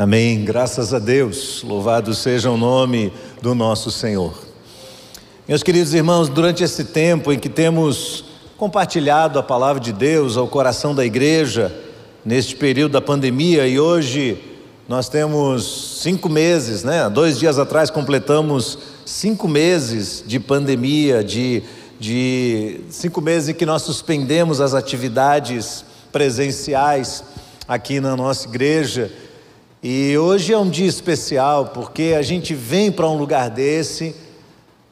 Amém. Graças a Deus. Louvado seja o nome do nosso Senhor. Meus queridos irmãos, durante esse tempo em que temos compartilhado a palavra de Deus ao coração da igreja, neste período da pandemia, e hoje nós temos cinco meses, né? Dois dias atrás completamos cinco meses de pandemia, de, de cinco meses em que nós suspendemos as atividades presenciais aqui na nossa igreja. E hoje é um dia especial porque a gente vem para um lugar desse,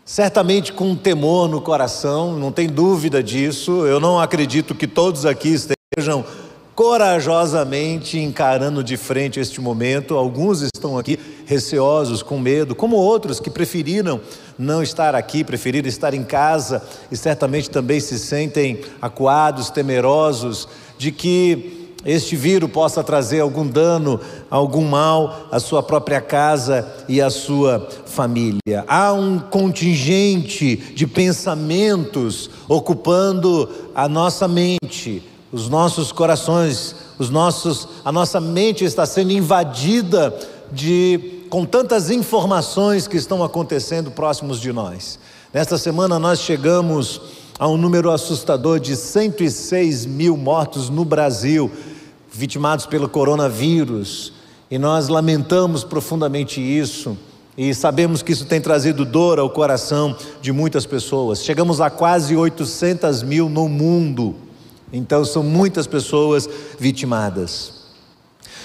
certamente com um temor no coração, não tem dúvida disso. Eu não acredito que todos aqui estejam corajosamente encarando de frente este momento. Alguns estão aqui receosos, com medo, como outros que preferiram não estar aqui, preferiram estar em casa e certamente também se sentem acuados, temerosos de que este vírus possa trazer algum dano, algum mal à sua própria casa e à sua família. Há um contingente de pensamentos ocupando a nossa mente, os nossos corações, os nossos, a nossa mente está sendo invadida de com tantas informações que estão acontecendo próximos de nós. Nesta semana nós chegamos a um número assustador de 106 mil mortos no Brasil vitimados pelo coronavírus, e nós lamentamos profundamente isso. E sabemos que isso tem trazido dor ao coração de muitas pessoas. Chegamos a quase 800 mil no mundo. Então são muitas pessoas vitimadas.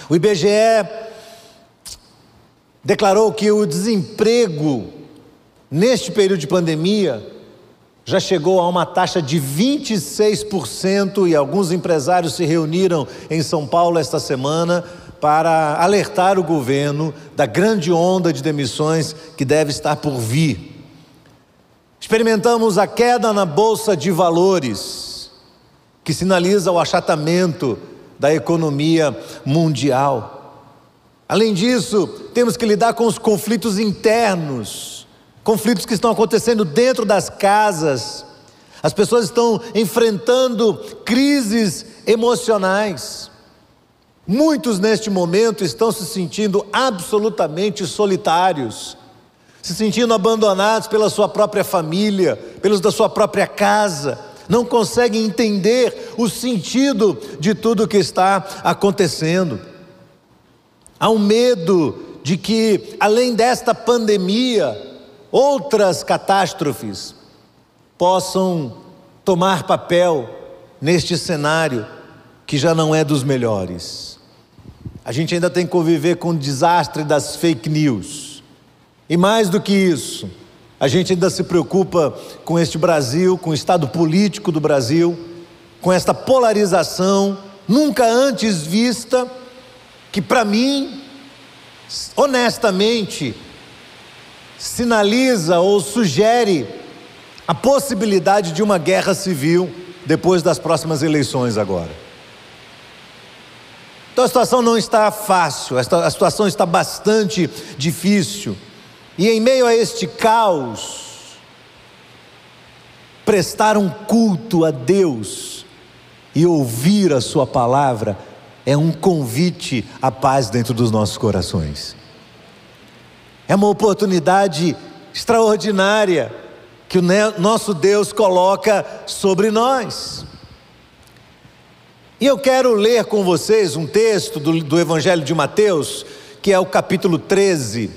O IBGE declarou que o desemprego neste período de pandemia já chegou a uma taxa de 26% e alguns empresários se reuniram em São Paulo esta semana para alertar o governo da grande onda de demissões que deve estar por vir. Experimentamos a queda na bolsa de valores, que sinaliza o achatamento da economia mundial. Além disso, temos que lidar com os conflitos internos conflitos que estão acontecendo dentro das casas, as pessoas estão enfrentando crises emocionais. Muitos neste momento estão se sentindo absolutamente solitários, se sentindo abandonados pela sua própria família, pelos da sua própria casa, não conseguem entender o sentido de tudo o que está acontecendo. Há um medo de que, além desta pandemia, outras catástrofes possam tomar papel neste cenário que já não é dos melhores. A gente ainda tem que conviver com o desastre das fake news. E mais do que isso, a gente ainda se preocupa com este Brasil, com o estado político do Brasil, com esta polarização nunca antes vista, que para mim, honestamente, sinaliza ou sugere a possibilidade de uma guerra civil depois das próximas eleições agora. Então a situação não está fácil, a situação está bastante difícil. E em meio a este caos, prestar um culto a Deus e ouvir a Sua palavra é um convite à paz dentro dos nossos corações. É uma oportunidade extraordinária que o nosso Deus coloca sobre nós. E eu quero ler com vocês um texto do, do Evangelho de Mateus, que é o capítulo 13.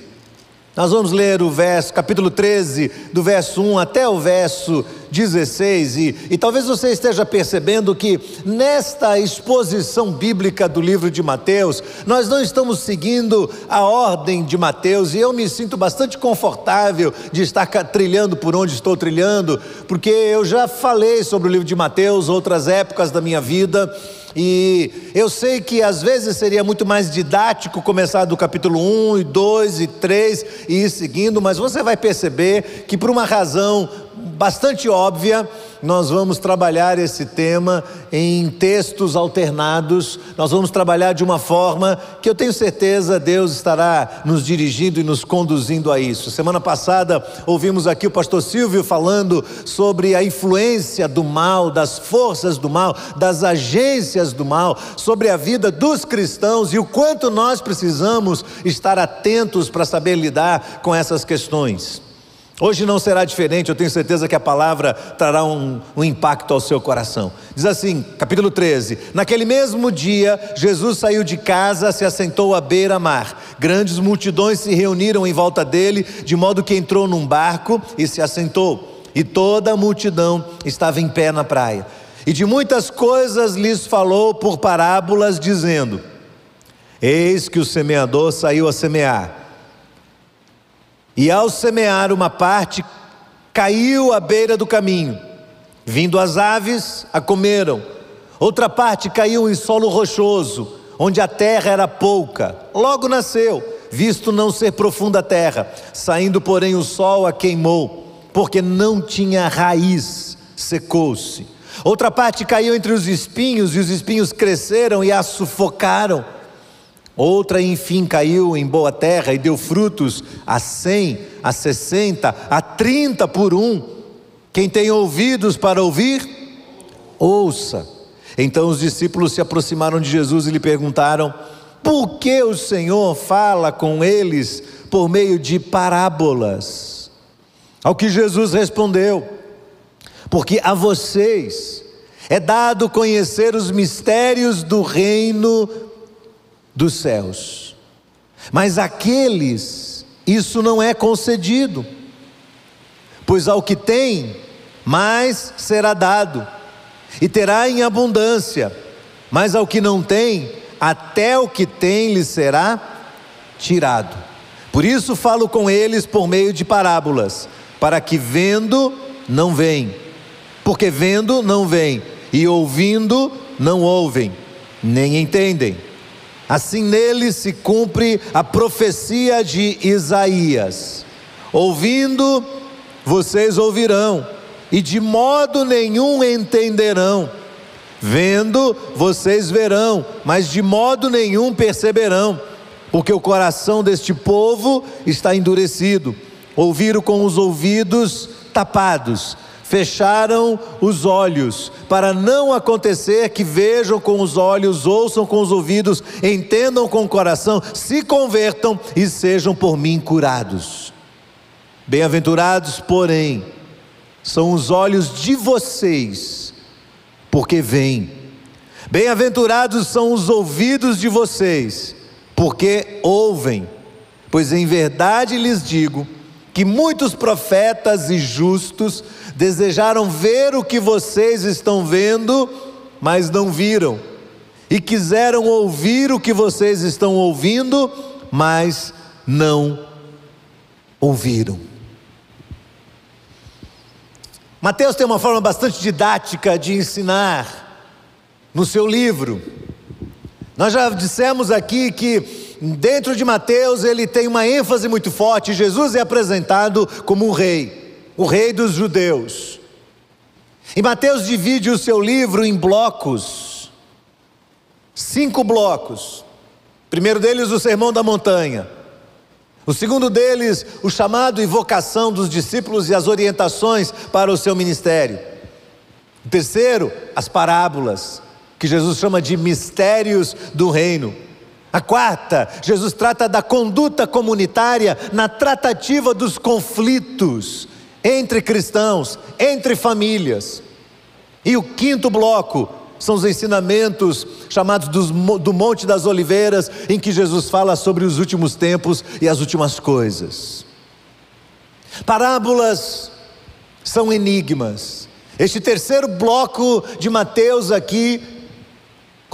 Nós vamos ler o verso, capítulo 13, do verso 1 até o verso 16, e, e talvez você esteja percebendo que nesta exposição bíblica do livro de Mateus, nós não estamos seguindo a ordem de Mateus, e eu me sinto bastante confortável de estar trilhando por onde estou trilhando, porque eu já falei sobre o livro de Mateus, outras épocas da minha vida, e eu sei que às vezes seria muito mais didático começar do capítulo 1 e 2 e 3 e ir seguindo, mas você vai perceber que por uma razão bastante óbvia, nós vamos trabalhar esse tema em textos alternados, nós vamos trabalhar de uma forma que eu tenho certeza Deus estará nos dirigindo e nos conduzindo a isso. Semana passada ouvimos aqui o pastor Silvio falando sobre a influência do mal, das forças do mal, das agências do mal, sobre a vida dos cristãos e o quanto nós precisamos estar atentos para saber lidar com essas questões. Hoje não será diferente, eu tenho certeza que a palavra trará um, um, impacto ao seu coração. Diz assim, capítulo 13: Naquele mesmo dia, Jesus saiu de casa, se assentou à beira-mar. Grandes multidões se reuniram em volta dele, de modo que entrou num barco e se assentou. E toda a multidão estava em pé na praia. E de muitas coisas lhes falou por parábolas, dizendo: Eis que o semeador saiu a semear. E ao semear uma parte, caiu à beira do caminho. Vindo as aves, a comeram. Outra parte caiu em solo rochoso, onde a terra era pouca. Logo nasceu, visto não ser profunda a terra. Saindo, porém, o sol a queimou, porque não tinha raiz, secou-se. Outra parte caiu entre os espinhos, e os espinhos cresceram e a sufocaram. Outra, enfim, caiu em boa terra e deu frutos a cem, a sessenta, a trinta por um. Quem tem ouvidos para ouvir, ouça. Então os discípulos se aproximaram de Jesus e lhe perguntaram: por que o Senhor fala com eles por meio de parábolas? Ao que Jesus respondeu: porque a vocês é dado conhecer os mistérios do reino dos céus. Mas aqueles, isso não é concedido, pois ao que tem, mais será dado, e terá em abundância, mas ao que não tem, até o que tem lhe será tirado. Por isso falo com eles por meio de parábolas, para que vendo, não veem, porque vendo, não veem, e ouvindo, não ouvem, nem entendem. Assim nele se cumpre a profecia de Isaías: ouvindo, vocês ouvirão, e de modo nenhum entenderão. Vendo, vocês verão, mas de modo nenhum perceberão, porque o coração deste povo está endurecido. Ouviram com os ouvidos tapados fecharam os olhos, para não acontecer que vejam com os olhos, ouçam com os ouvidos, entendam com o coração, se convertam e sejam por mim curados. Bem-aventurados, porém, são os olhos de vocês, porque veem. Bem-aventurados são os ouvidos de vocês, porque ouvem. Pois em verdade lhes digo que muitos profetas e justos desejaram ver o que vocês estão vendo, mas não viram, e quiseram ouvir o que vocês estão ouvindo, mas não ouviram. Mateus tem uma forma bastante didática de ensinar no seu livro. Nós já dissemos aqui que Dentro de Mateus, ele tem uma ênfase muito forte. Jesus é apresentado como um rei, o rei dos judeus. E Mateus divide o seu livro em blocos, cinco blocos. O primeiro deles, o Sermão da Montanha. O segundo deles, o chamado e vocação dos discípulos e as orientações para o seu ministério. O terceiro, as parábolas, que Jesus chama de mistérios do reino. A quarta, Jesus trata da conduta comunitária na tratativa dos conflitos entre cristãos, entre famílias. E o quinto bloco são os ensinamentos chamados dos, do Monte das Oliveiras, em que Jesus fala sobre os últimos tempos e as últimas coisas. Parábolas são enigmas. Este terceiro bloco de Mateus aqui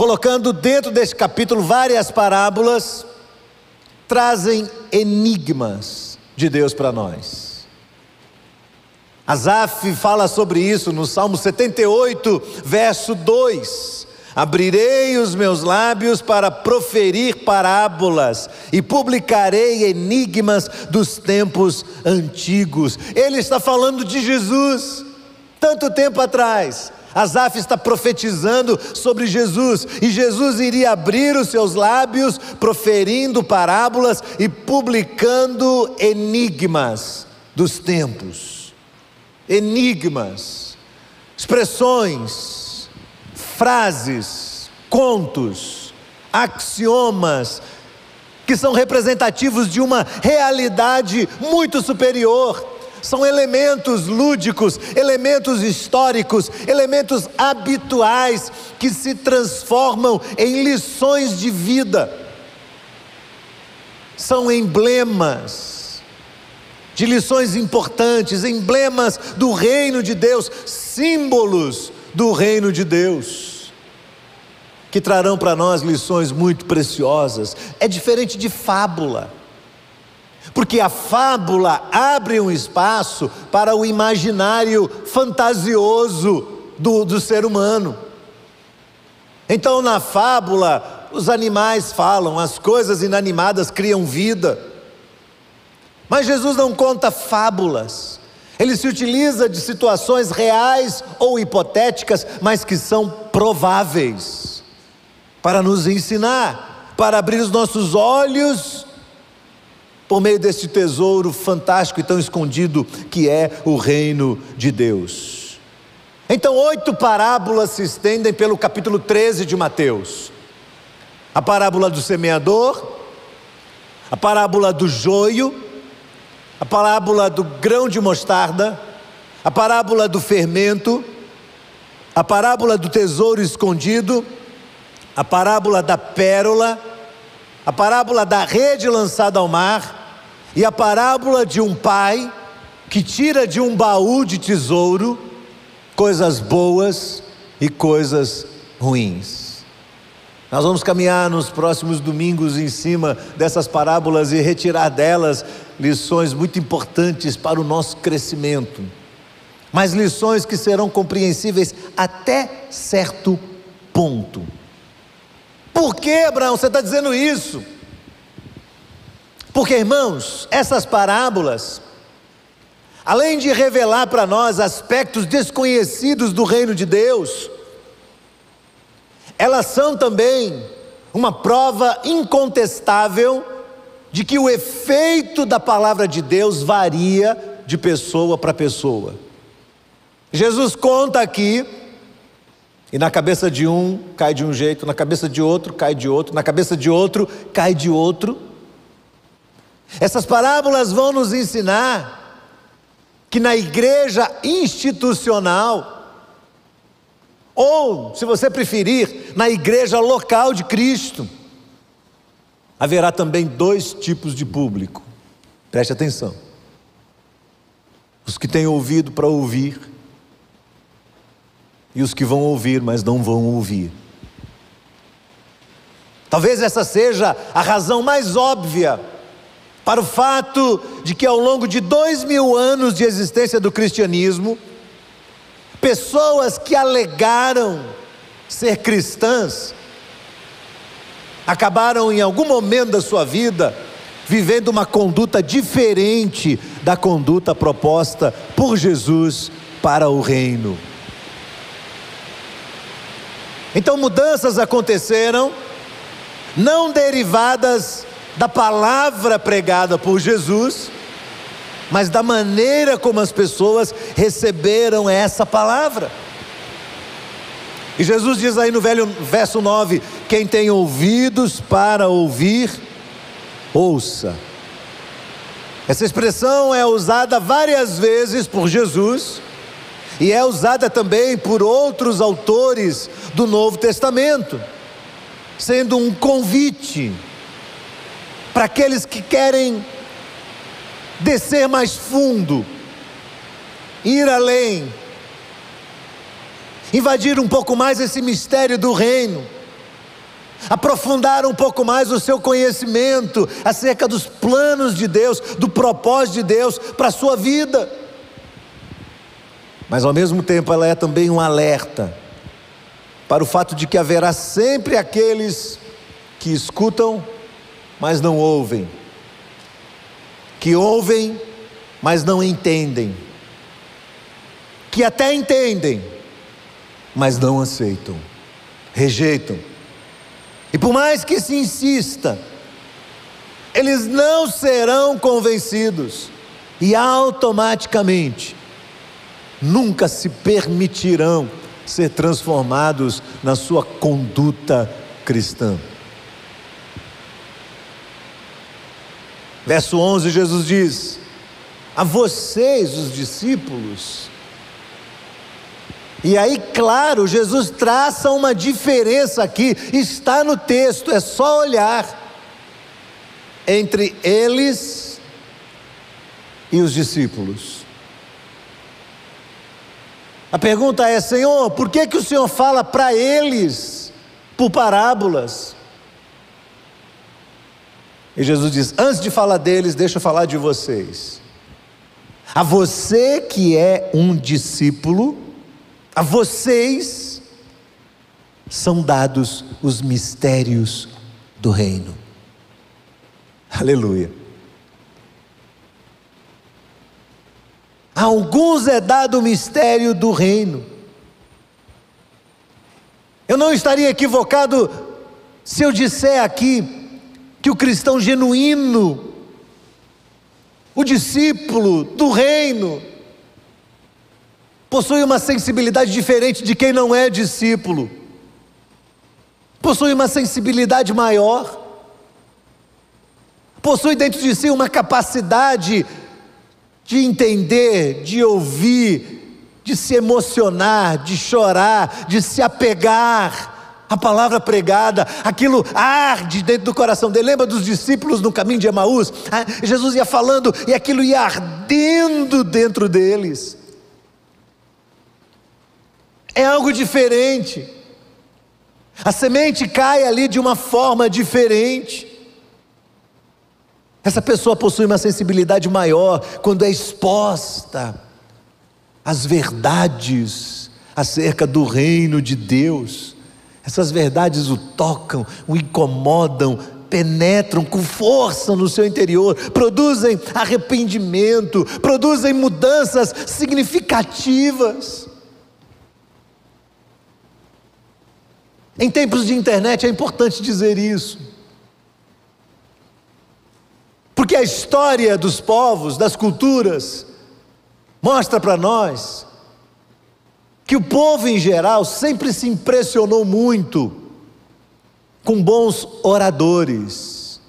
colocando dentro desse capítulo várias parábolas, trazem enigmas de Deus para nós. Asaf fala sobre isso no Salmo 78, verso 2. Abrirei os meus lábios para proferir parábolas e publicarei enigmas dos tempos antigos. Ele está falando de Jesus, tanto tempo atrás. Asaf está profetizando sobre Jesus, e Jesus iria abrir os seus lábios, proferindo parábolas e publicando enigmas dos tempos. Enigmas, expressões, frases, contos, axiomas, que são representativos de uma realidade muito superior. São elementos lúdicos, elementos históricos, elementos habituais que se transformam em lições de vida. São emblemas de lições importantes, emblemas do reino de Deus, símbolos do reino de Deus, que trarão para nós lições muito preciosas. É diferente de fábula, porque a fábula abre um espaço para o imaginário fantasioso do, do ser humano. Então, na fábula, os animais falam, as coisas inanimadas criam vida. Mas Jesus não conta fábulas. Ele se utiliza de situações reais ou hipotéticas, mas que são prováveis, para nos ensinar, para abrir os nossos olhos por meio deste tesouro fantástico e tão escondido que é o reino de Deus. Então, oito parábolas se estendem pelo capítulo 13 de Mateus: a parábola do semeador, a parábola do joio, a parábola do grão de mostarda, a parábola do fermento, a parábola do tesouro escondido, a parábola da pérola, a parábola da rede lançada ao mar e a parábola de um pai que tira de um baú de tesouro coisas boas e coisas ruins. Nós vamos caminhar nos próximos domingos em cima dessas parábolas e retirar delas lições muito importantes para o nosso crescimento, mas lições que serão compreensíveis até certo ponto. Por que, Abraão, você está dizendo isso? Porque, irmãos, essas parábolas, além de revelar para nós aspectos desconhecidos do reino de Deus, elas são também uma prova incontestável de que o efeito da palavra de Deus varia de pessoa para pessoa. Jesus conta aqui, e na cabeça de um cai de um jeito, na cabeça de outro cai de outro, na cabeça de outro cai de outro. Essas parábolas vão nos ensinar que na igreja institucional, ou, se você preferir, na igreja local de Cristo, haverá também dois tipos de público. Preste atenção. Os que têm ouvido para ouvir, e os que vão ouvir, mas não vão ouvir. Talvez essa seja a razão mais óbvia para o fato de que ao longo de dois mil anos de existência do cristianismo, Pessoas que alegaram ser cristãs acabaram em algum momento da sua vida vivendo uma conduta diferente da conduta proposta por Jesus para o reino. Então mudanças aconteceram, não derivadas da palavra pregada por Jesus, mas da maneira como as pessoas receberam essa palavra. E Jesus diz aí no velho verso 9: quem tem ouvidos para ouvir, ouça. Essa expressão é usada várias vezes por Jesus e é usada também por outros autores do Novo Testamento, sendo um convite para aqueles que querem descer mais fundo, ir além, invadir um pouco mais esse mistério do reino, aprofundar um pouco mais o seu conhecimento acerca dos planos de Deus, do propósito de Deus para a sua vida. Mas ao mesmo tempo ela é também um alerta para o fato de que haverá sempre aqueles que escutam, mas não ouvem, que ouvem, mas não entendem, que até entendem, mas não aceitam, rejeitam. E por mais que se insista, eles não serão convencidos e automaticamente nunca se permitirão ser transformados na sua conduta cristã. Verso 11, Jesus diz: A vocês, os discípulos, e aí, claro, Jesus traça uma diferença aqui, está no texto, é só olhar entre eles e os discípulos. A pergunta é: Senhor, por que, que o Senhor fala para eles por parábolas? E Jesus diz: Antes de falar deles, deixa eu falar de vocês. A você que é um discípulo, a vocês são dados os mistérios do reino. Aleluia. A alguns é dado o mistério do reino. Eu não estaria equivocado se eu disser aqui que o cristão genuíno, o discípulo do reino, possui uma sensibilidade diferente de quem não é discípulo, possui uma sensibilidade maior possui dentro de si uma capacidade de entender, de ouvir, de se emocionar, de chorar, de se apegar. A palavra pregada, aquilo arde dentro do coração dele. Lembra dos discípulos no caminho de Emaús? Ah, Jesus ia falando e aquilo ia ardendo dentro deles. É algo diferente. A semente cai ali de uma forma diferente. Essa pessoa possui uma sensibilidade maior quando é exposta às verdades acerca do reino de Deus. Essas verdades o tocam, o incomodam, penetram com força no seu interior, produzem arrependimento, produzem mudanças significativas. Em tempos de internet é importante dizer isso. Porque a história dos povos, das culturas, mostra para nós que o povo em geral sempre se impressionou muito com bons oradores,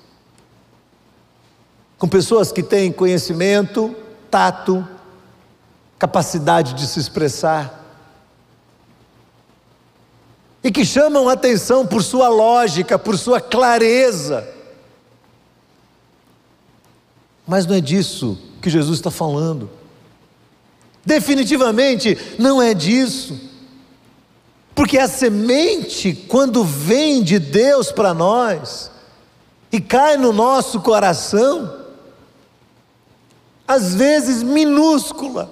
com pessoas que têm conhecimento, tato, capacidade de se expressar, e que chamam atenção por sua lógica, por sua clareza. Mas não é disso que Jesus está falando. Definitivamente não é disso. Porque a semente, quando vem de Deus para nós e cai no nosso coração, às vezes minúscula,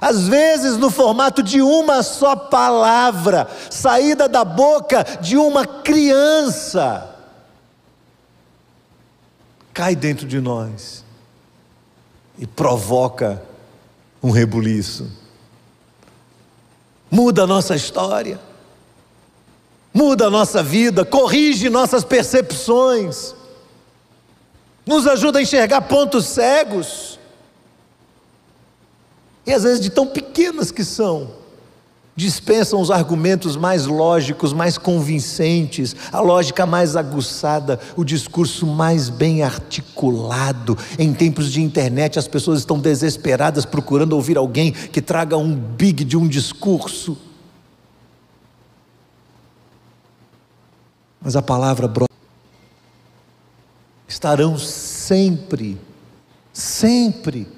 às vezes no formato de uma só palavra, saída da boca de uma criança, cai dentro de nós e provoca um rebuliço. Muda a nossa história, muda a nossa vida, corrige nossas percepções, nos ajuda a enxergar pontos cegos, e às vezes de tão pequenas que são dispensam os argumentos mais lógicos, mais convincentes, a lógica mais aguçada, o discurso mais bem articulado. Em tempos de internet, as pessoas estão desesperadas procurando ouvir alguém que traga um big de um discurso. Mas a palavra. Estarão sempre, sempre,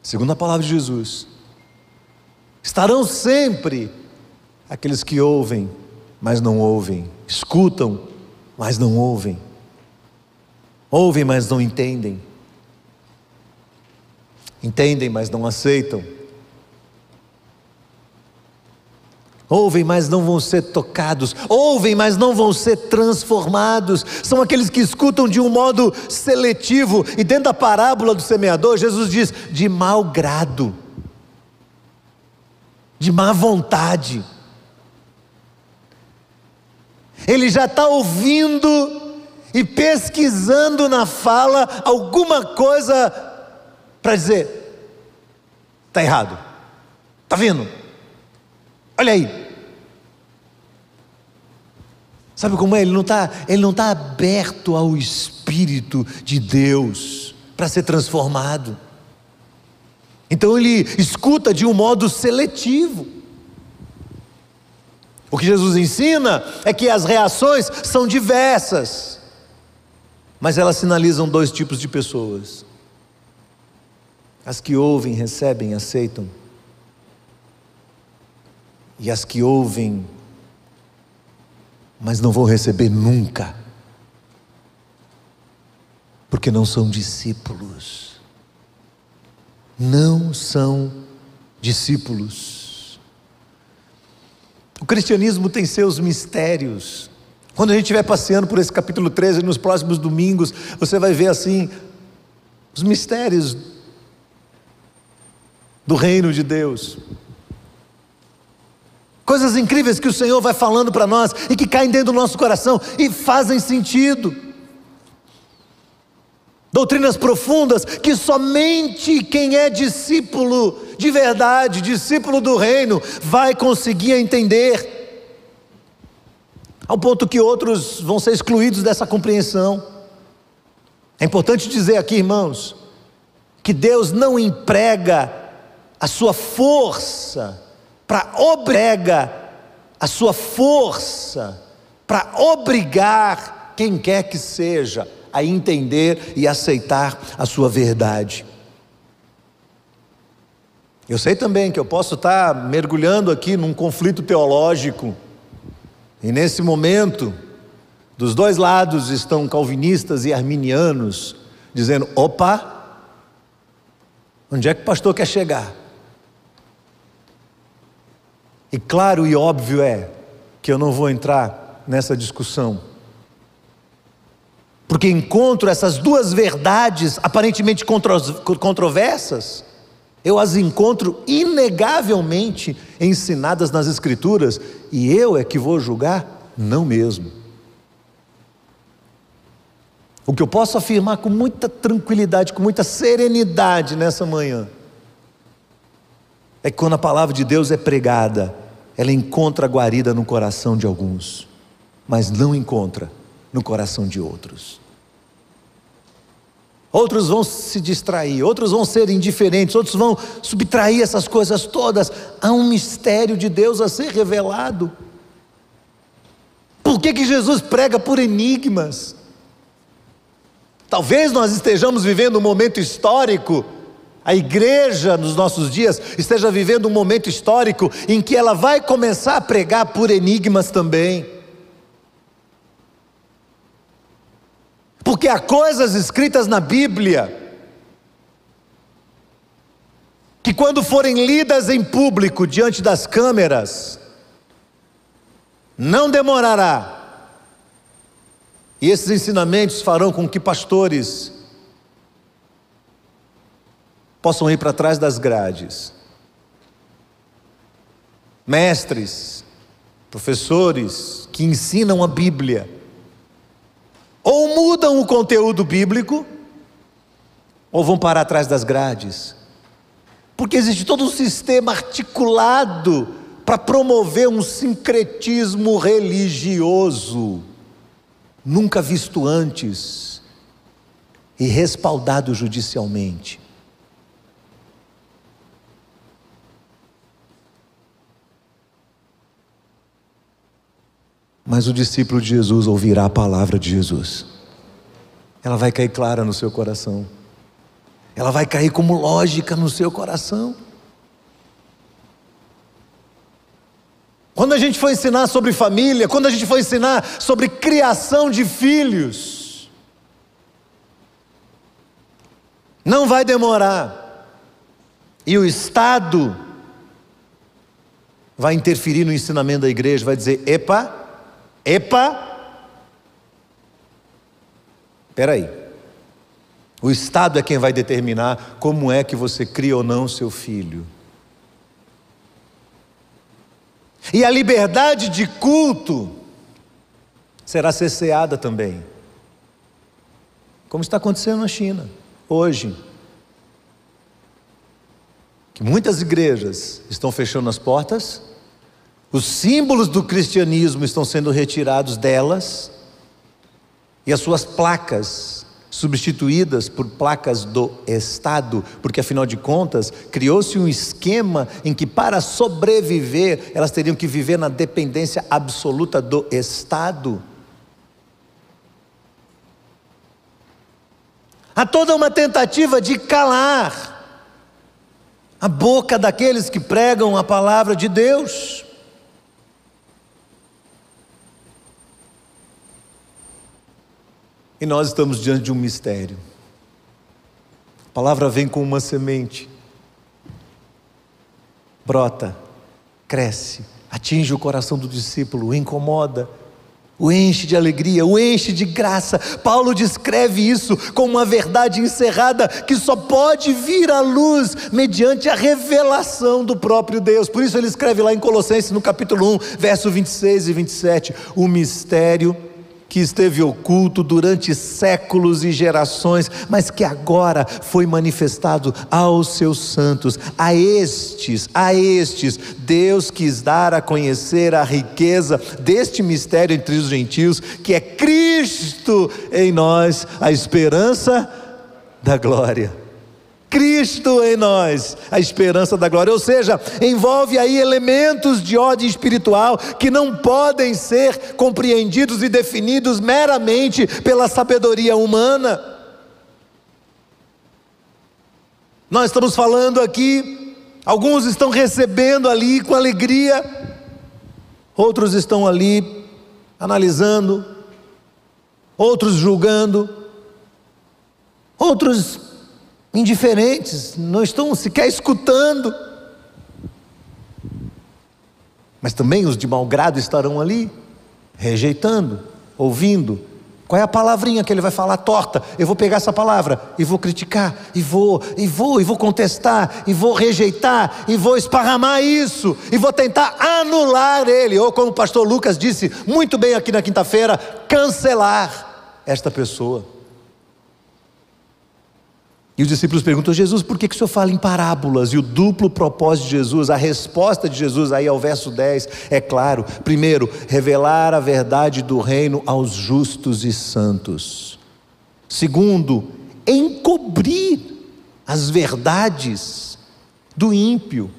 segundo a palavra de Jesus, Estarão sempre aqueles que ouvem, mas não ouvem, escutam, mas não ouvem, ouvem, mas não entendem, entendem, mas não aceitam. Ouvem, mas não vão ser tocados. Ouvem, mas não vão ser transformados. São aqueles que escutam de um modo seletivo. E dentro da parábola do semeador, Jesus diz: de mau grado, de má vontade. Ele já está ouvindo e pesquisando na fala alguma coisa para dizer: está errado, está vindo, olha aí. Sabe como é? Ele não está está aberto ao Espírito de Deus para ser transformado. Então ele escuta de um modo seletivo. O que Jesus ensina é que as reações são diversas, mas elas sinalizam dois tipos de pessoas: as que ouvem, recebem, aceitam, e as que ouvem, mas não vão receber nunca, porque não são discípulos. Não são discípulos. O cristianismo tem seus mistérios. Quando a gente estiver passeando por esse capítulo 13, nos próximos domingos, você vai ver assim os mistérios do reino de Deus. Coisas incríveis que o Senhor vai falando para nós e que caem dentro do nosso coração e fazem sentido. Doutrinas profundas que somente quem é discípulo de verdade, discípulo do reino, vai conseguir entender. Ao ponto que outros vão ser excluídos dessa compreensão. É importante dizer aqui, irmãos, que Deus não emprega a sua força para obrega a sua força para obrigar quem quer que seja a entender e aceitar a sua verdade. Eu sei também que eu posso estar mergulhando aqui num conflito teológico, e nesse momento, dos dois lados estão calvinistas e arminianos, dizendo: opa, onde é que o pastor quer chegar? E claro e óbvio é que eu não vou entrar nessa discussão porque encontro essas duas verdades aparentemente controversas, eu as encontro inegavelmente ensinadas nas Escrituras, e eu é que vou julgar? Não mesmo. O que eu posso afirmar com muita tranquilidade, com muita serenidade nessa manhã, é que quando a palavra de Deus é pregada, ela encontra guarida no coração de alguns, mas não encontra no coração de outros outros vão se distrair, outros vão ser indiferentes, outros vão subtrair essas coisas todas. Há um mistério de Deus a ser revelado. Por que, que Jesus prega por enigmas? Talvez nós estejamos vivendo um momento histórico, a igreja nos nossos dias esteja vivendo um momento histórico em que ela vai começar a pregar por enigmas também. Porque há coisas escritas na Bíblia que, quando forem lidas em público diante das câmeras, não demorará. E esses ensinamentos farão com que pastores possam ir para trás das grades. Mestres, professores que ensinam a Bíblia, ou mudam o conteúdo bíblico, ou vão parar atrás das grades. Porque existe todo um sistema articulado para promover um sincretismo religioso, nunca visto antes e respaldado judicialmente. Mas o discípulo de Jesus ouvirá a palavra de Jesus. Ela vai cair clara no seu coração. Ela vai cair como lógica no seu coração. Quando a gente for ensinar sobre família, quando a gente for ensinar sobre criação de filhos, não vai demorar. E o Estado vai interferir no ensinamento da igreja, vai dizer: epa, epa. Espera aí. O Estado é quem vai determinar como é que você cria ou não seu filho. E a liberdade de culto será cesseada também. Como está acontecendo na China, hoje. Que muitas igrejas estão fechando as portas, os símbolos do cristianismo estão sendo retirados delas, e as suas placas substituídas por placas do Estado, porque afinal de contas, criou-se um esquema em que para sobreviver, elas teriam que viver na dependência absoluta do Estado. Há toda uma tentativa de calar a boca daqueles que pregam a palavra de Deus. E nós estamos diante de um mistério. A palavra vem com uma semente, brota, cresce, atinge o coração do discípulo, o incomoda, o enche de alegria, o enche de graça. Paulo descreve isso como uma verdade encerrada que só pode vir à luz mediante a revelação do próprio Deus. Por isso ele escreve lá em Colossenses, no capítulo 1, verso 26 e 27, o mistério que esteve oculto durante séculos e gerações, mas que agora foi manifestado aos seus santos. A estes, a estes, Deus quis dar a conhecer a riqueza deste mistério entre os gentios, que é Cristo em nós, a esperança da glória. Cristo em nós, a esperança da glória. Ou seja, envolve aí elementos de ordem espiritual que não podem ser compreendidos e definidos meramente pela sabedoria humana. Nós estamos falando aqui, alguns estão recebendo ali com alegria, outros estão ali analisando, outros julgando, outros indiferentes, não estão sequer escutando. Mas também os de mau grado estarão ali, rejeitando, ouvindo. Qual é a palavrinha que ele vai falar torta? Eu vou pegar essa palavra e vou criticar, e vou, e vou, e vou contestar, e vou rejeitar, e vou esparramar isso, e vou tentar anular ele, ou como o pastor Lucas disse muito bem aqui na quinta-feira, cancelar esta pessoa. E os discípulos perguntam: Jesus, por que, que o senhor fala em parábolas? E o duplo propósito de Jesus, a resposta de Jesus aí ao verso 10 é claro: primeiro, revelar a verdade do reino aos justos e santos. Segundo, encobrir as verdades do ímpio.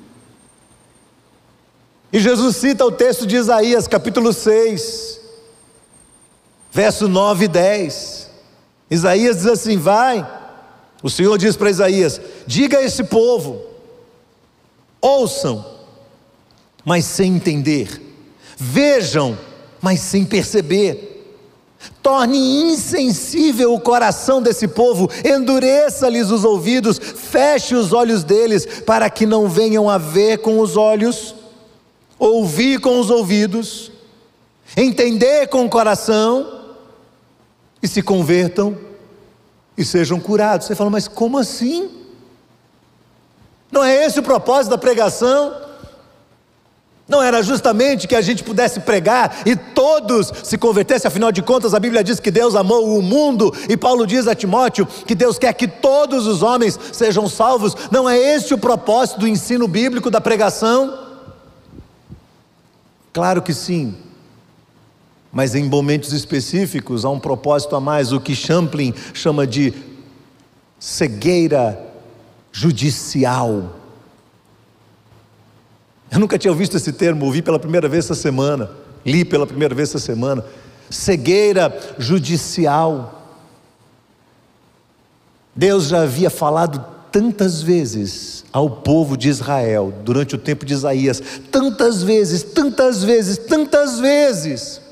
E Jesus cita o texto de Isaías, capítulo 6, verso 9 e 10. Isaías diz assim: Vai o Senhor diz para Isaías: diga a esse povo, ouçam, mas sem entender, vejam, mas sem perceber. Torne insensível o coração desse povo, endureça-lhes os ouvidos, feche os olhos deles, para que não venham a ver com os olhos, ouvir com os ouvidos, entender com o coração e se convertam e sejam curados. Você fala, mas como assim? Não é esse o propósito da pregação? Não era justamente que a gente pudesse pregar e todos se convertessem, afinal de contas a Bíblia diz que Deus amou o mundo e Paulo diz a Timóteo que Deus quer que todos os homens sejam salvos. Não é esse o propósito do ensino bíblico da pregação? Claro que sim, mas em momentos específicos há um propósito a mais, o que Champlin chama de cegueira judicial. Eu nunca tinha visto esse termo, ouvi pela primeira vez essa semana, li pela primeira vez essa semana. Cegueira judicial. Deus já havia falado tantas vezes ao povo de Israel durante o tempo de Isaías, tantas vezes, tantas vezes, tantas vezes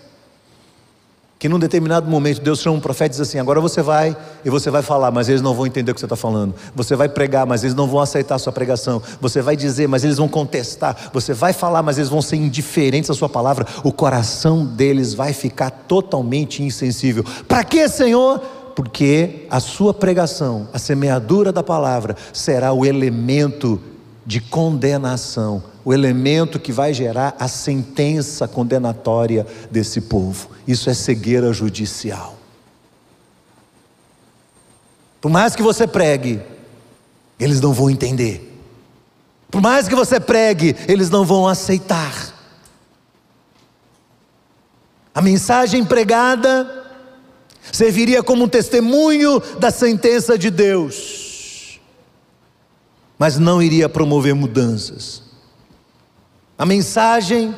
que num determinado momento Deus chama um profeta e diz assim: agora você vai e você vai falar, mas eles não vão entender o que você está falando. Você vai pregar, mas eles não vão aceitar a sua pregação. Você vai dizer, mas eles vão contestar. Você vai falar, mas eles vão ser indiferentes à sua palavra. O coração deles vai ficar totalmente insensível. Para que, Senhor? Porque a sua pregação, a semeadura da palavra, será o elemento de condenação, o elemento que vai gerar a sentença condenatória desse povo. Isso é cegueira judicial. Por mais que você pregue, eles não vão entender. Por mais que você pregue, eles não vão aceitar. A mensagem pregada serviria como um testemunho da sentença de Deus, mas não iria promover mudanças. A mensagem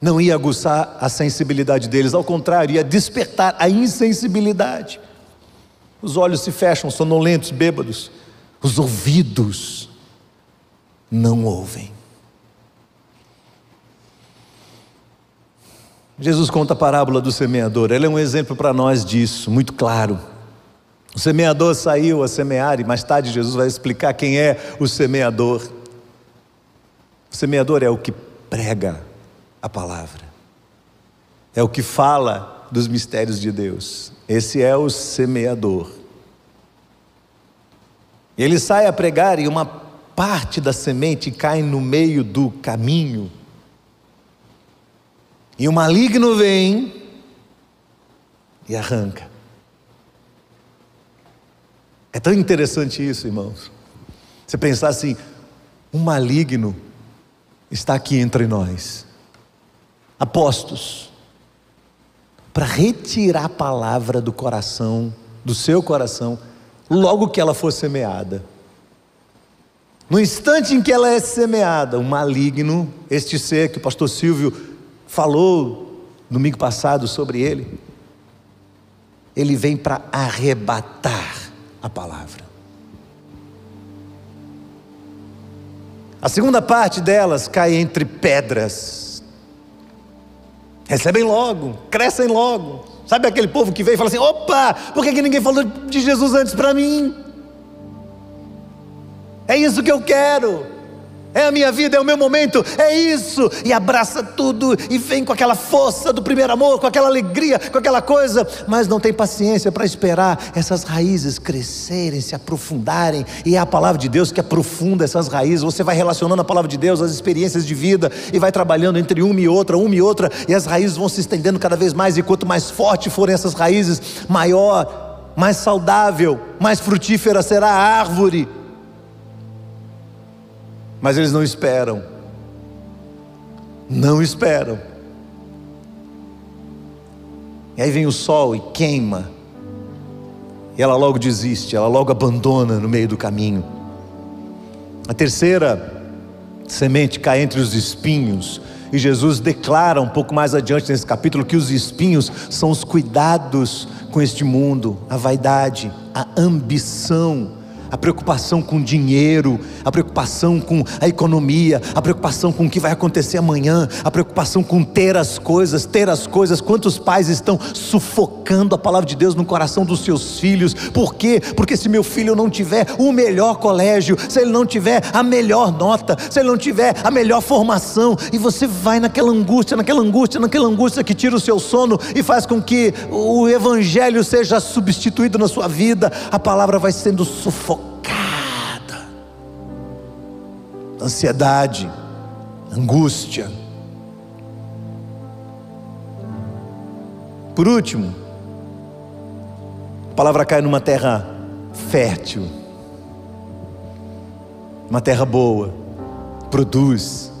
não ia aguçar a sensibilidade deles, ao contrário, ia despertar a insensibilidade. Os olhos se fecham, sonolentos, bêbados, os ouvidos não ouvem. Jesus conta a parábola do semeador, ele é um exemplo para nós disso, muito claro. O semeador saiu a semear, e mais tarde Jesus vai explicar quem é o semeador. O semeador é o que prega a palavra. É o que fala dos mistérios de Deus. Esse é o semeador. Ele sai a pregar e uma parte da semente cai no meio do caminho. E o maligno vem e arranca. É tão interessante isso, irmãos. Você pensar assim: um maligno está aqui entre nós apostos para retirar a palavra do coração, do seu coração, logo que ela for semeada. No instante em que ela é semeada, o maligno, este ser que o pastor Silvio falou domingo passado sobre ele, ele vem para arrebatar a palavra. A segunda parte delas cai entre pedras Recebem logo, crescem logo. Sabe aquele povo que veio e fala assim: opa, por que, que ninguém falou de Jesus antes para mim? É isso que eu quero é a minha vida, é o meu momento, é isso, e abraça tudo, e vem com aquela força do primeiro amor, com aquela alegria, com aquela coisa, mas não tem paciência para esperar essas raízes crescerem, se aprofundarem, e é a palavra de Deus que aprofunda essas raízes. Você vai relacionando a palavra de Deus às experiências de vida, e vai trabalhando entre uma e outra, uma e outra, e as raízes vão se estendendo cada vez mais, e quanto mais forte forem essas raízes, maior, mais saudável, mais frutífera será a árvore. Mas eles não esperam. Não esperam. E aí vem o sol e queima. E ela logo desiste, ela logo abandona no meio do caminho. A terceira semente cai entre os espinhos. E Jesus declara um pouco mais adiante nesse capítulo que os espinhos são os cuidados com este mundo, a vaidade, a ambição a preocupação com dinheiro, a preocupação com a economia, a preocupação com o que vai acontecer amanhã, a preocupação com ter as coisas, ter as coisas. Quantos pais estão sufocando a palavra de Deus no coração dos seus filhos? Por quê? Porque se meu filho não tiver o melhor colégio, se ele não tiver a melhor nota, se ele não tiver a melhor formação, e você vai naquela angústia, naquela angústia, naquela angústia que tira o seu sono e faz com que o evangelho seja substituído na sua vida, a palavra vai sendo sufocada ansiedade, angústia. Por último, a palavra cai numa terra fértil, uma terra boa, produz,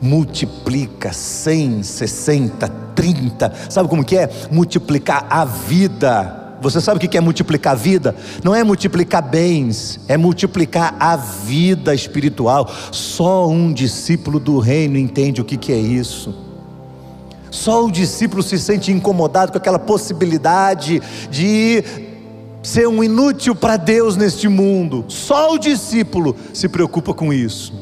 multiplica 100, 60, 30. Sabe como que é? Multiplicar a vida você sabe o que é multiplicar vida? Não é multiplicar bens, é multiplicar a vida espiritual. Só um discípulo do reino entende o que é isso. Só o discípulo se sente incomodado com aquela possibilidade de ser um inútil para Deus neste mundo. Só o discípulo se preocupa com isso.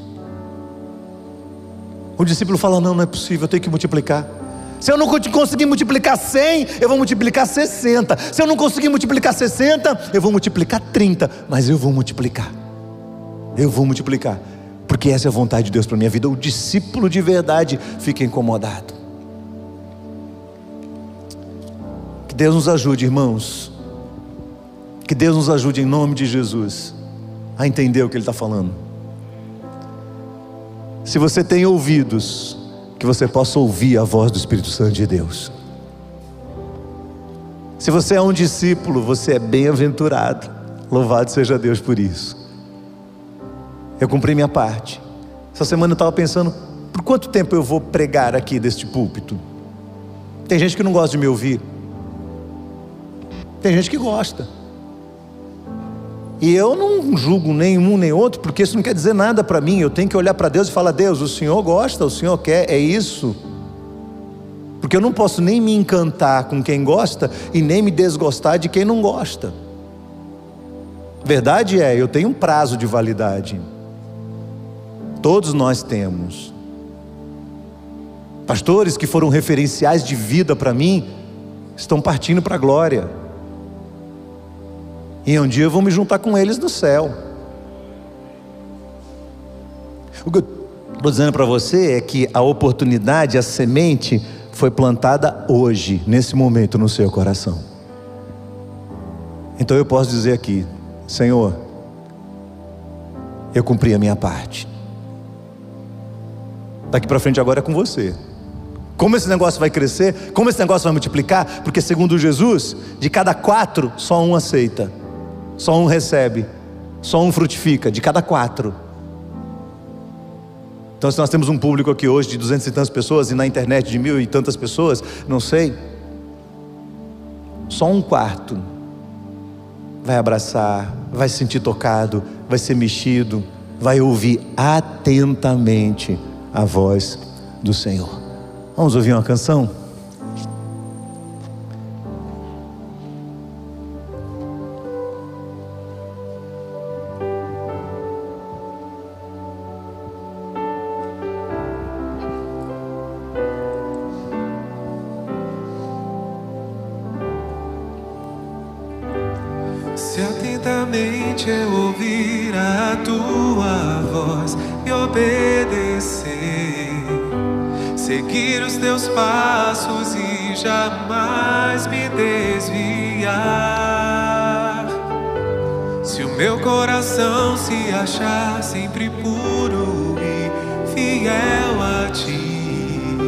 O discípulo fala: Não, não é possível, eu tenho que multiplicar. Se eu não conseguir multiplicar 100, eu vou multiplicar 60. Se eu não conseguir multiplicar 60, eu vou multiplicar 30. Mas eu vou multiplicar. Eu vou multiplicar. Porque essa é a vontade de Deus para a minha vida. O discípulo de verdade fica incomodado. Que Deus nos ajude, irmãos. Que Deus nos ajude em nome de Jesus a entender o que Ele está falando. Se você tem ouvidos, que você possa ouvir a voz do Espírito Santo de Deus. Se você é um discípulo, você é bem-aventurado. Louvado seja Deus por isso. Eu cumpri minha parte. Essa semana eu estava pensando, por quanto tempo eu vou pregar aqui deste púlpito? Tem gente que não gosta de me ouvir. Tem gente que gosta. E eu não julgo nenhum nem outro, porque isso não quer dizer nada para mim. Eu tenho que olhar para Deus e falar: Deus, o Senhor gosta, o Senhor quer, é isso. Porque eu não posso nem me encantar com quem gosta e nem me desgostar de quem não gosta. Verdade é, eu tenho um prazo de validade. Todos nós temos. Pastores que foram referenciais de vida para mim estão partindo para a glória. E um dia eu vou me juntar com eles no céu. O que eu estou dizendo para você é que a oportunidade, a semente, foi plantada hoje, nesse momento, no seu coração. Então eu posso dizer aqui: Senhor, eu cumpri a minha parte. Daqui para frente agora é com você. Como esse negócio vai crescer? Como esse negócio vai multiplicar? Porque, segundo Jesus, de cada quatro, só um aceita. Só um recebe, só um frutifica, de cada quatro. Então, se nós temos um público aqui hoje de duzentas e tantas pessoas e na internet de mil e tantas pessoas, não sei, só um quarto vai abraçar, vai se sentir tocado, vai ser mexido, vai ouvir atentamente a voz do Senhor. Vamos ouvir uma canção? Certamente eu ouvir a tua voz e obedecer, seguir os teus passos e jamais me desviar. Se o meu coração se achar sempre puro e fiel a ti,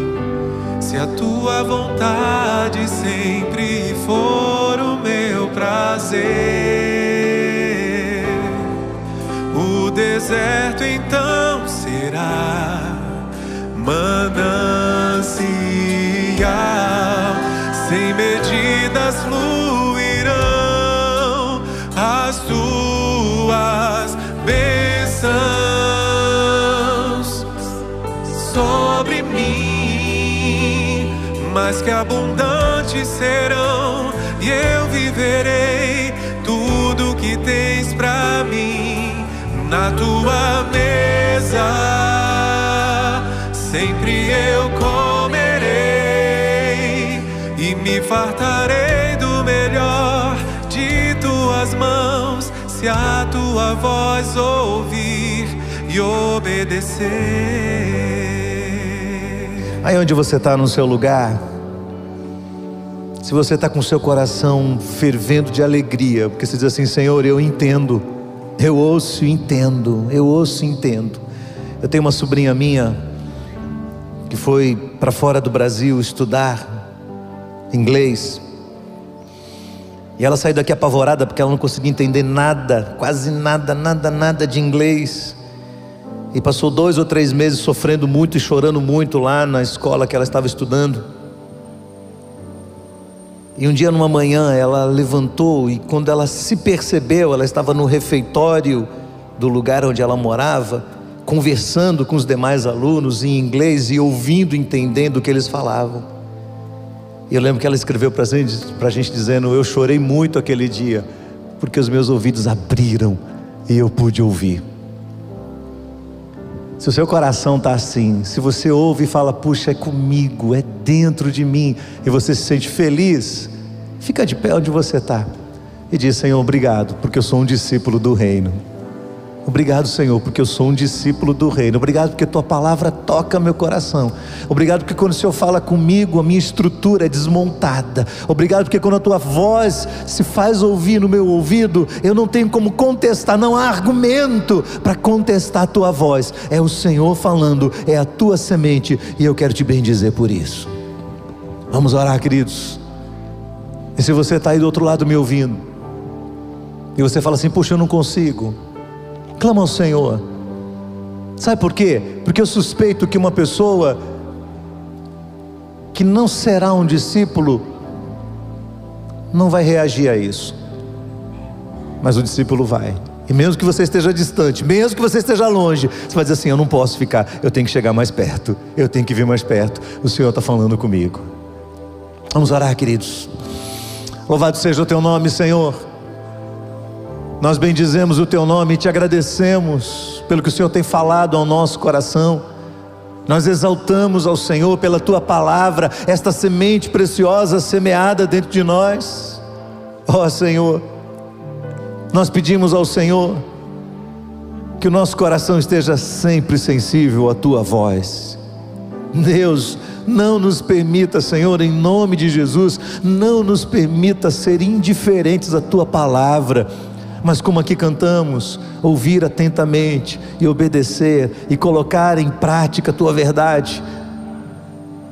se a tua vontade sempre for o meu prazer deserto então será manancial, sem medidas fluirão as tuas bênçãos sobre mim, mas que abundantes serão e eu viverei fartarei do melhor de tuas mãos, se a tua voz ouvir e obedecer. Aí onde você está no seu lugar, se você está com seu coração fervendo de alegria, porque você diz assim: Senhor, eu entendo, eu ouço e entendo, eu ouço e entendo. Eu tenho uma sobrinha minha que foi para fora do Brasil estudar inglês. E ela saiu daqui apavorada porque ela não conseguia entender nada, quase nada, nada, nada de inglês. E passou dois ou três meses sofrendo muito e chorando muito lá na escola que ela estava estudando. E um dia, numa manhã, ela levantou e, quando ela se percebeu, ela estava no refeitório do lugar onde ela morava, conversando com os demais alunos em inglês e ouvindo, entendendo o que eles falavam. E eu lembro que ela escreveu para gente, a gente dizendo: Eu chorei muito aquele dia, porque os meus ouvidos abriram e eu pude ouvir. Se o seu coração está assim, se você ouve e fala, puxa, é comigo, é dentro de mim, e você se sente feliz, fica de pé onde você está e diz: Senhor, obrigado, porque eu sou um discípulo do reino. Obrigado, Senhor, porque eu sou um discípulo do reino. Obrigado porque tua palavra toca meu coração. Obrigado porque quando o Senhor fala comigo, a minha estrutura é desmontada. Obrigado porque quando a tua voz se faz ouvir no meu ouvido, eu não tenho como contestar, não há argumento para contestar a tua voz. É o Senhor falando, é a tua semente e eu quero te bendizer por isso. Vamos orar, queridos. E se você está aí do outro lado me ouvindo, e você fala assim: Puxa, eu não consigo clama ao Senhor. Sabe por quê? Porque eu suspeito que uma pessoa que não será um discípulo não vai reagir a isso. Mas o discípulo vai. E mesmo que você esteja distante, mesmo que você esteja longe, você vai dizer assim: Eu não posso ficar, eu tenho que chegar mais perto, eu tenho que vir mais perto. O Senhor está falando comigo. Vamos orar, queridos. Louvado seja o teu nome, Senhor. Nós bendizemos o teu nome e te agradecemos pelo que o Senhor tem falado ao nosso coração. Nós exaltamos ao Senhor pela tua palavra, esta semente preciosa semeada dentro de nós. Ó oh, Senhor, nós pedimos ao Senhor que o nosso coração esteja sempre sensível à tua voz. Deus, não nos permita, Senhor, em nome de Jesus, não nos permita ser indiferentes à tua palavra mas como aqui cantamos, ouvir atentamente e obedecer e colocar em prática a tua verdade,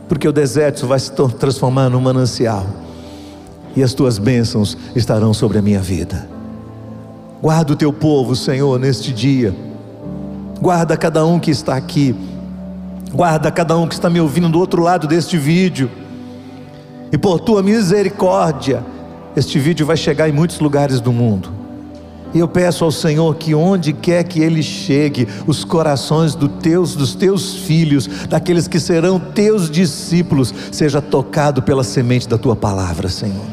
porque o deserto vai se transformar num manancial e as tuas bênçãos estarão sobre a minha vida. Guarda o teu povo, Senhor, neste dia. Guarda cada um que está aqui. Guarda cada um que está me ouvindo do outro lado deste vídeo. E por tua misericórdia, este vídeo vai chegar em muitos lugares do mundo. E eu peço ao Senhor que onde quer que ele chegue, os corações do teus, dos teus filhos, daqueles que serão teus discípulos, seja tocado pela semente da tua palavra, Senhor.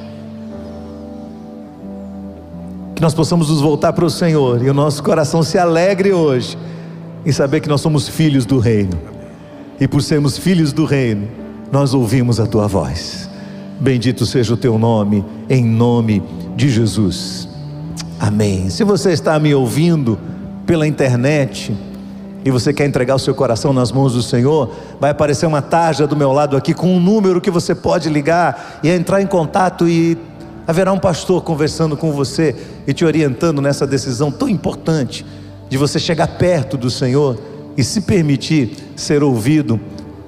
Que nós possamos nos voltar para o Senhor e o nosso coração se alegre hoje em saber que nós somos filhos do reino. E por sermos filhos do reino, nós ouvimos a tua voz. Bendito seja o teu nome, em nome de Jesus. Amém. Se você está me ouvindo pela internet e você quer entregar o seu coração nas mãos do Senhor, vai aparecer uma tarja do meu lado aqui com um número que você pode ligar e entrar em contato e haverá um pastor conversando com você e te orientando nessa decisão tão importante de você chegar perto do Senhor e se permitir ser ouvido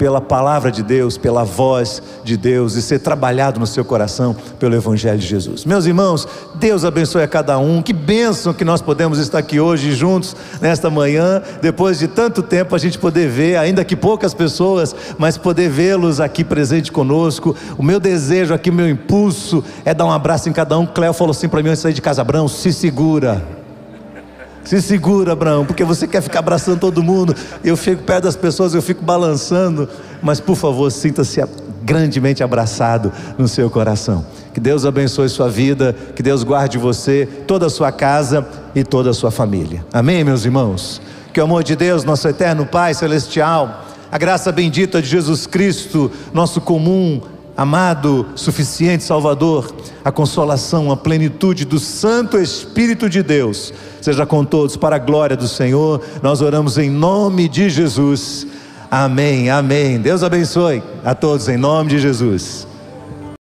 pela palavra de Deus, pela voz de Deus e ser trabalhado no seu coração pelo Evangelho de Jesus. Meus irmãos, Deus abençoe a cada um. Que bênção que nós podemos estar aqui hoje juntos, nesta manhã, depois de tanto tempo a gente poder ver, ainda que poucas pessoas, mas poder vê-los aqui presente conosco. O meu desejo aqui, o meu impulso é dar um abraço em cada um. Cléo falou assim para mim antes de sair de casa: Abrão, se segura. Se segura, Abraão, porque você quer ficar abraçando todo mundo. Eu fico perto das pessoas, eu fico balançando. Mas por favor, sinta-se grandemente abraçado no seu coração. Que Deus abençoe sua vida, que Deus guarde você, toda a sua casa e toda a sua família. Amém, meus irmãos? Que o amor de Deus, nosso eterno Pai celestial, a graça bendita de Jesus Cristo, nosso comum amado, suficiente Salvador, a consolação, a plenitude do Santo Espírito de Deus, seja com todos para a glória do Senhor. Nós oramos em nome de Jesus. Amém, amém. Deus abençoe a todos em nome de Jesus.